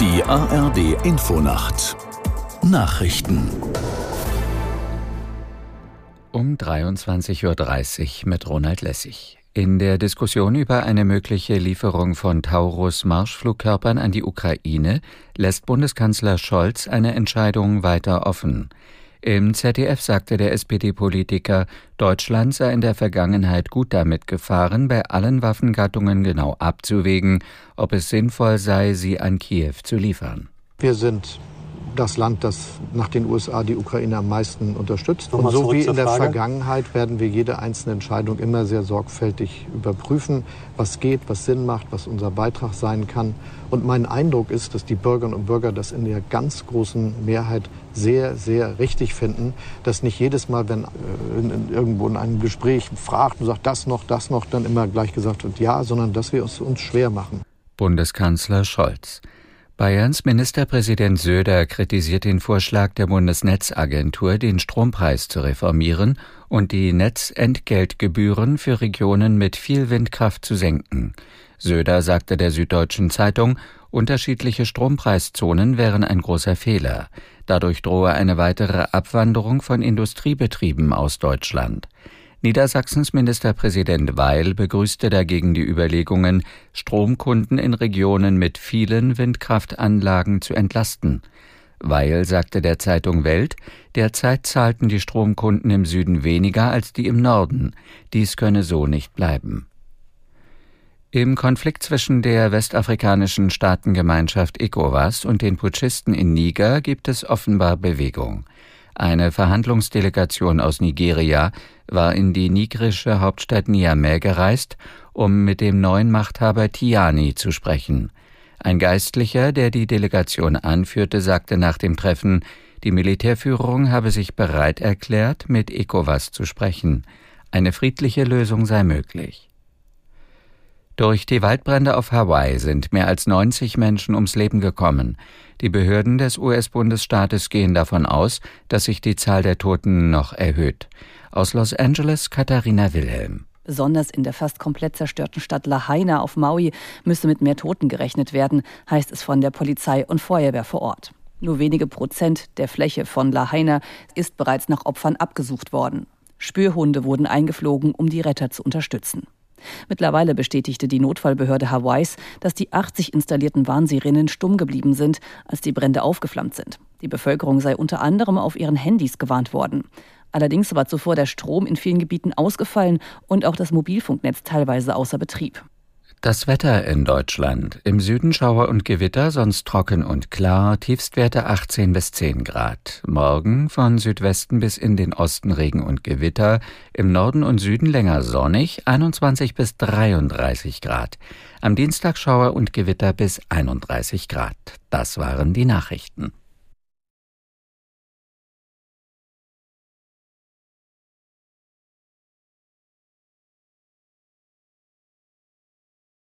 Die ARD Infonacht Nachrichten um 23.30 Uhr mit Ronald Lessig. In der Diskussion über eine mögliche Lieferung von Taurus-Marschflugkörpern an die Ukraine lässt Bundeskanzler Scholz eine Entscheidung weiter offen. Im ZDF sagte der SPD-Politiker, Deutschland sei in der Vergangenheit gut damit gefahren, bei allen Waffengattungen genau abzuwägen, ob es sinnvoll sei, sie an Kiew zu liefern. Wir sind das Land, das nach den USA die Ukraine am meisten unterstützt. Und so wie in der Frage. Vergangenheit werden wir jede einzelne Entscheidung immer sehr sorgfältig überprüfen, was geht, was Sinn macht, was unser Beitrag sein kann. Und mein Eindruck ist, dass die Bürgerinnen und Bürger das in der ganz großen Mehrheit sehr, sehr richtig finden, dass nicht jedes Mal, wenn äh, in, in, irgendwo in einem Gespräch fragt und sagt, das noch, das noch, dann immer gleich gesagt wird, ja, sondern dass wir es uns schwer machen. Bundeskanzler Scholz. Bayerns Ministerpräsident Söder kritisiert den Vorschlag der Bundesnetzagentur, den Strompreis zu reformieren und die Netzentgeltgebühren für Regionen mit viel Windkraft zu senken. Söder sagte der Süddeutschen Zeitung, unterschiedliche Strompreiszonen wären ein großer Fehler. Dadurch drohe eine weitere Abwanderung von Industriebetrieben aus Deutschland. Niedersachsens Ministerpräsident Weil begrüßte dagegen die Überlegungen, Stromkunden in Regionen mit vielen Windkraftanlagen zu entlasten. Weil sagte der Zeitung Welt, derzeit zahlten die Stromkunden im Süden weniger als die im Norden. Dies könne so nicht bleiben. Im Konflikt zwischen der westafrikanischen Staatengemeinschaft ECOWAS und den Putschisten in Niger gibt es offenbar Bewegung. Eine Verhandlungsdelegation aus Nigeria war in die nigrische Hauptstadt Niamey gereist, um mit dem neuen Machthaber Tiani zu sprechen. Ein Geistlicher, der die Delegation anführte, sagte nach dem Treffen, die Militärführung habe sich bereit erklärt, mit ECOWAS zu sprechen. Eine friedliche Lösung sei möglich. Durch die Waldbrände auf Hawaii sind mehr als 90 Menschen ums Leben gekommen. Die Behörden des US-Bundesstaates gehen davon aus, dass sich die Zahl der Toten noch erhöht. Aus Los Angeles Katharina Wilhelm. Besonders in der fast komplett zerstörten Stadt Lahaina auf Maui müsse mit mehr Toten gerechnet werden, heißt es von der Polizei und Feuerwehr vor Ort. Nur wenige Prozent der Fläche von Lahaina ist bereits nach Opfern abgesucht worden. Spürhunde wurden eingeflogen, um die Retter zu unterstützen. Mittlerweile bestätigte die Notfallbehörde Hawaiis, dass die 80 installierten Warnsirenen stumm geblieben sind, als die Brände aufgeflammt sind. Die Bevölkerung sei unter anderem auf ihren Handys gewarnt worden. Allerdings war zuvor der Strom in vielen Gebieten ausgefallen und auch das Mobilfunknetz teilweise außer Betrieb. Das Wetter in Deutschland. Im Süden Schauer und Gewitter, sonst trocken und klar, Tiefstwerte 18 bis 10 Grad. Morgen von Südwesten bis in den Osten Regen und Gewitter, im Norden und Süden länger sonnig, 21 bis 33 Grad. Am Dienstag Schauer und Gewitter bis 31 Grad. Das waren die Nachrichten.